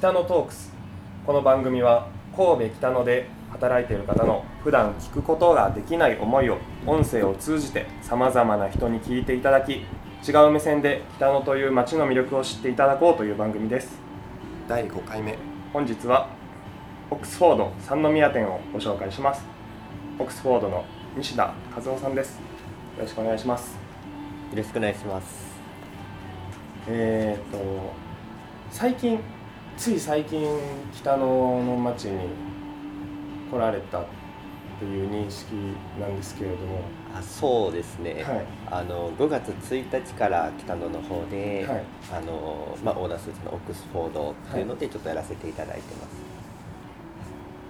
北野トークス。この番組は神戸北野で働いている方の普段聞くことができない思いを音声を通じてさまざまな人に聞いていただき違う目線で北野という街の魅力を知っていただこうという番組です。第5回目。本日はオックスフォード三宮店をご紹介します。オックスフォードの西田和夫さんです。よろしくお願いします。よろしくお願いします。えー、と最近つい最近北野の町に来られたっていう認識なんですけれども。あそうですね、はい。あの5月1日から北野の方で、はい。あのまあ、オーダースーツのオックスフォードっていうのでちょっとやらせていただいてま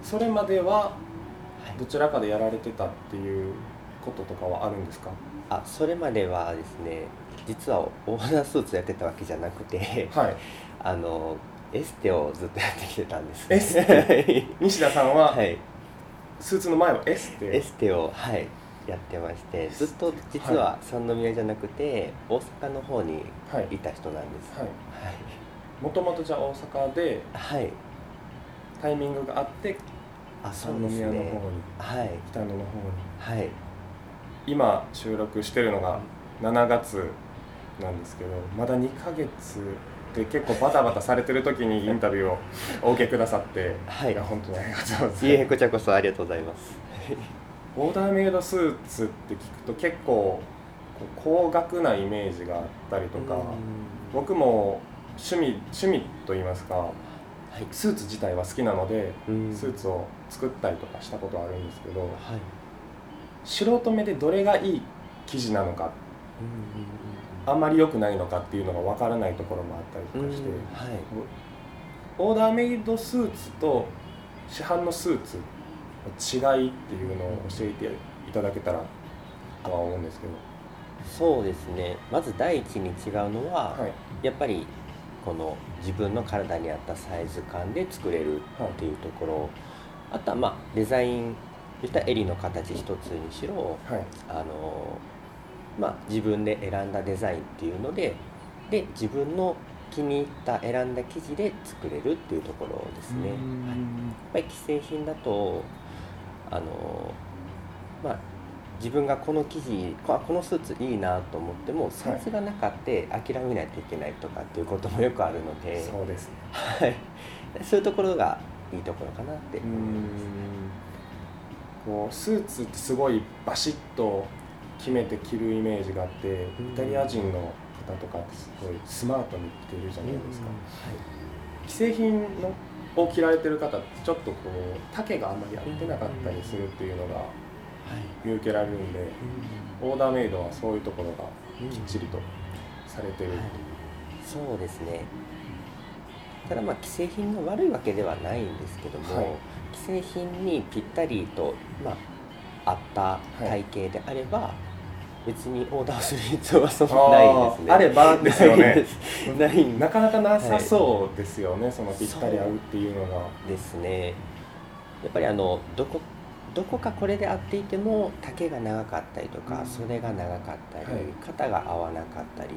す、それまでははい。どちらかでやられてたっていうこととかはあるんですか？あそれまではですね実はオーダースーツやってたわけじゃなくてはい。あのエステをずっとやってきてたんですエステ。西田さんははい。スーツの前はエステ、エステをはいやってましてずっと実は三宮じゃなくて大阪の方にはいいた人なんです。はい。もともとじゃあ大阪ではい、はい、タイミングがあってあそう三です宮の方にねはい。北野の方に。はい。今収録してるのが7月なんですけどまだ2ヶ月で結構バタバタされてる時にインタビューをお受けくださって、はい。や本当にありがとうございます。いえこちらこそありがとうございます。オーダーメイドスーツって聞くと結構高額なイメージがあったりとか僕も趣味趣味と言いますかはい。スーツ自体は好きなのでうん。スーツを作ったりとかしたことあるんですけどはい。素人目でどれがいい生地なのかあんまり良くないのかっていうのが分からないところもあったりうんとかして、はい。オーダーメイドスーツと市販のスーツの違いっていうのを教えていただけたらとは思うんですけど、そうですね。まず第一に違うのは、はい、やっぱりこの自分の体に合ったサイズ感で作れるっていうところ、あとはまあデザイン言ったら襟の形一つにしろはい、あのまあ自分で選んだデザインっていうのでで自分の気に入った選んだ生地で作れるっていうところですね。はい。やっぱり既製品だとあのまあ自分がこの生地ここのスーツいいなと思ってもサイズがなかって諦めないといけないとかっていうこともよくあるので、そうですね。はい、そういうところがいいところかなってうーん。こうスーツってすごいバシッと決めて着るイメージがあって、うん。イタリア人の方とかってすごいスマートに着てるじゃないですか。既製品のを着られてる方ってちょっとこう丈があんまり合ってなかったりするっていうのがはい見受けられるんで、オーダーメイドはそういうところがきっちりとされてるっていう。そうですね。ただまあ既製品が悪いわけではないんですけども、はい。既製品にぴったりと、まあ、合った体型であれば、別にオーダーする必要はそんなないですね。あればですよね。ない。なかなかなさそうですよね、そのぴったり合うっていうのが。ですね。やっぱりあのどこどこかこれで合っていても丈が長かったりとか、うん。袖が長かったり、はい。肩が合わなかったり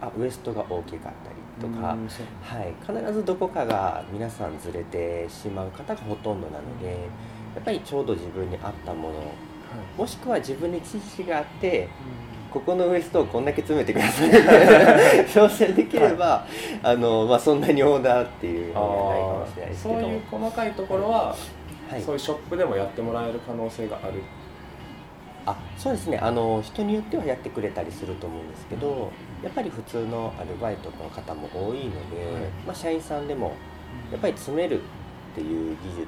あウエストが大きかったりとか、うんはい、必ずどこかが皆さんずれてしまう方がほとんどなのでやっぱりちょうど自分に合ったものはいもしくは自分に知識があってここのウエストをこんだけ詰めてください。挑戦できれば、あのまあ、そんなにオーダーっていうあのはないかもしれないですけど。そういう細かいところは、はい、そういうショップでもやってもらえる可能性がある。あそうですね。あの人によってはやってくれたりすると思うんですけどやっぱり普通のアルバイトの方も多いので、はい。まあ、社員さんでもやっぱり詰めるっていう技術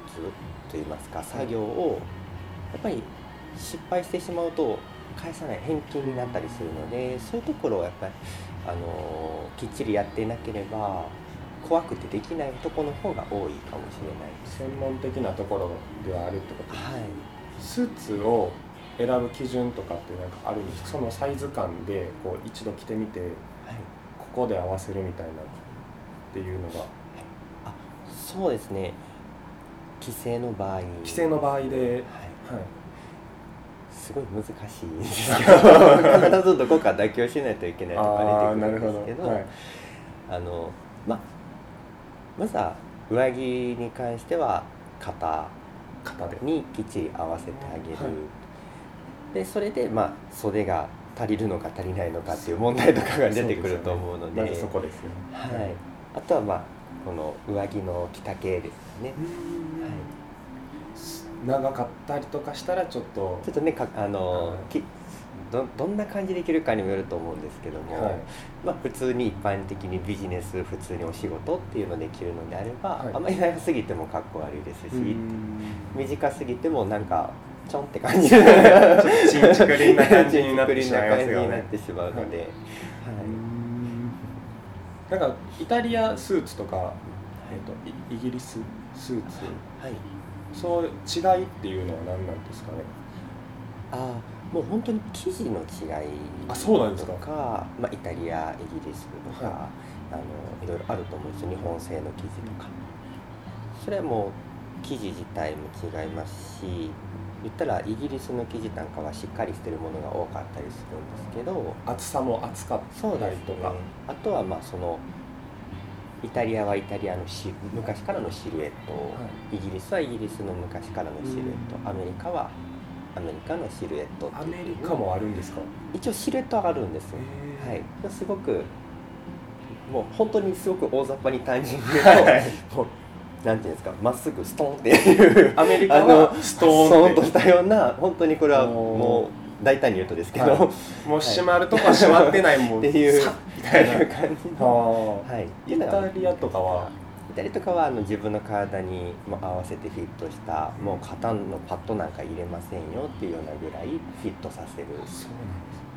といいますか作業をやっぱり失敗してしまうと返さない返金になったりするのでそういうところをやっぱりあのきっちりやっていなければ怖くてできないところの方が多いかもしれない。専門的なところではあるってこと。ですはい。スーツを選ぶ基準とかってなんかあるんですか？そのサイズ感でこう一度着てみてはい。ここで合わせるみたいなっていうのが。あそうですね。規制の場合。規制の場合で、はい。はい、すごい難しいんですけど。必ずどこか妥協しないといけないとあか出てくるんですけどど、はい、あのまあまずは上着に関しては肩にきっちり合わせてあげる、はい。でそれでまあ袖が足りるのか足りないのかっていう問題とかが出てくると思うので。そこですね。はい、あとはまあこの上着の着丈ですね、はい、長かったりとかしたらちょっとちょっとねかあの、はい。きどどんな感じで着るかにもよると思うんですけども、はい。まあ、普通に一般的にビジネス普通にお仕事っていうので着るのであれば、はい。あまり長すぎてもかっこ悪いですし、うん。短すぎてもなんかちょんって感じ。ちょっとちんちくりんな感じになってしまいますよね。ってしまうので、はい。なんかイタリアスーツとか、えっとイイギリススーツ。はい、そう違いっていうのは何なんですかね？ああもう本当に生地の違いあそうなんですか。とかまあ、イタリアイギリスとか、はあのいろいろあると思うんですよ日本製の生地とか。それはもう生地自体も違いますし言ったらイギリスの生地なんかはしっかりしてるものが多かったりするんですけど厚さも厚かったりとか、あとはまあそのイタリアはイタリアのシ昔からのシルエット、イギリスはイギリスの昔からのシルエット、アメリカはアメリカのシルエットアメリカもあるんですか？一応シルエット上がるんですはい、すごくもう本当にすごく大雑把に単純に言うはい。ともうなんていうんですか？まっすぐストンっていう。アメリカあはのストーンとしたような本当にこれはもう大胆に言うとですけど、はい。もう閉まるとこは閉まってないもん。っていう。さみたいな感じの、ははい、イタリアとかは？イタリアとかはあの自分の体にも合わせてフィットしたもう肩のパッドなんか入れませんよっていうようなぐらいフィットさせる、そう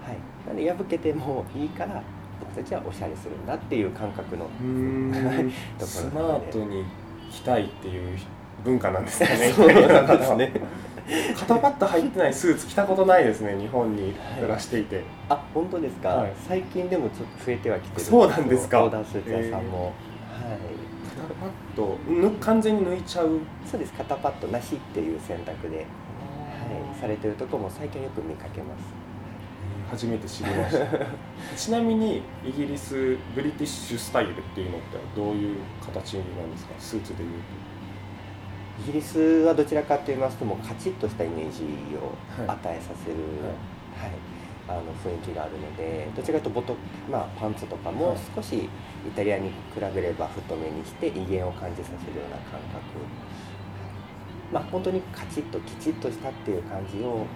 はい、なので破けてもいいから僕たちはおしゃれするんだっていう感覚の とこスろなのでマートに着たいっていう文化なんですかね そうなんですね。肩パッド入ってないスーツ着たことないですね日本に暮らしていて、あ本当ですか、はい。最近でもちょっと増えてはきてるそうなんですか？オーダースーツ屋さんも、はい。肩パッドぬ完全に抜いちゃう？そうです。肩パッドなしっていう選択で、はい、されてるところも最近よく見かけます。初めて知りました。ちなみにイギリスブリティッシュスタイルっていうのってどういう形なんですか？スーツでいうイギリスはどちらかと言いますともうカチッとしたイメージをはい与えさせる、はいあの雰囲気があるのでどちらかというとボト、まあ、パンツとかもはい。少しイタリアに比べれば太めにして威厳を感じさせるような感覚。まあ本当にカチッときちっとしたっていう感じを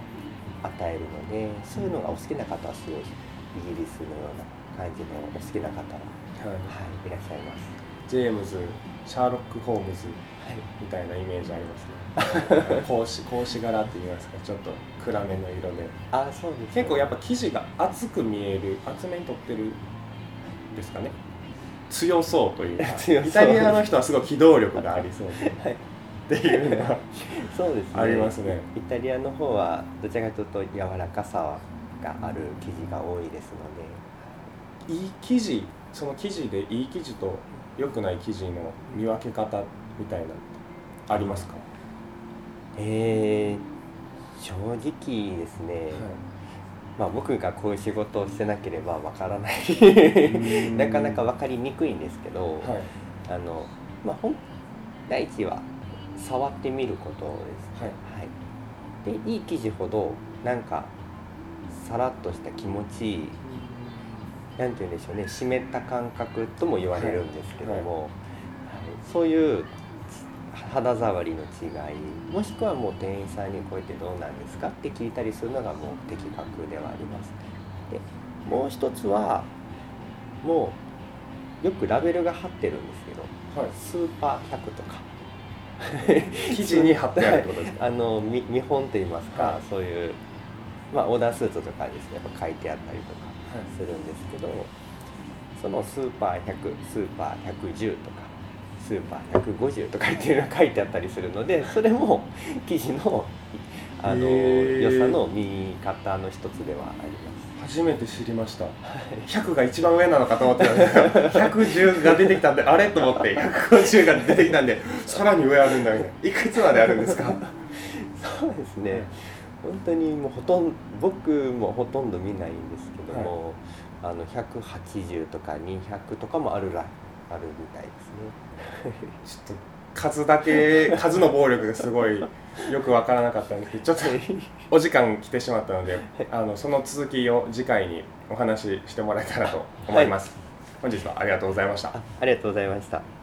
与えるのでそういうのがお好きな方はすごいイギリスのような感じのお好きな方は、はい。はい、いらっしゃいます。ジェームズシャーロック・ホームズ。はいみたいなイメージありますね。格子格子柄って言いますか。ちょっと暗めの色で。あそうですね。結構やっぱ生地が厚く見える厚めに取ってるですかね。強そうというか。強そう。イタリアの人はすごい機動力がありそうで。はい。っていうのはそうですね。ありますね。イタリアの方はどちらかというと柔らかさがある生地が多いですので。いい生地その生地でいい生地と良くない生地の見分け方みたいなありますか、えー、正直ですね、まあ、僕がこういう仕事をしてなければわからない。ん。なかなか分かりにくいんですけど、はい。あのまあ、ほん第一は触ってみることです。はい。はい、でいい生地ほどなんかさらっとした気持ちいいなんて言うんでしょうね湿った感覚とも言われるんですけども、はい。そういう肌触りの違いもしくはもう店員さんにこうやってどうなんですかって聞いたりするのがもう的確ではあります。でもう一つはもうよくラベルが貼ってるんですけどはい。スーパー100とか。生地に貼ってあるってことですか？あの見見本といいますか、はい。そういう、まあ、オーダースーツとかですね。やっぱ書いてあったりとかはい。するんですけどそのスーパー100スーパー110とかスーパー150とかっていうのが書いてあったりするので それも生地のあの良さの見方の一つではあります。初めて知りました。100が一番上なのかと思ってたんですけど110が出てきたんであれ？と思って。150が出てきたんでさらに上あるんだみたいな。いくつまであるんですか？そうですね。本当にもうほとんど僕もほとんど見ないんですけども、あの180とか200とかもあるらあるみたいですね。ちょっと数だけ数の暴力がすごいよくわからなかったんですけどちょっとお時間来てしまったのであのその続きを次回にお話ししてもらえたらと思います、はい、本日はありがとうございました。ありがとうございました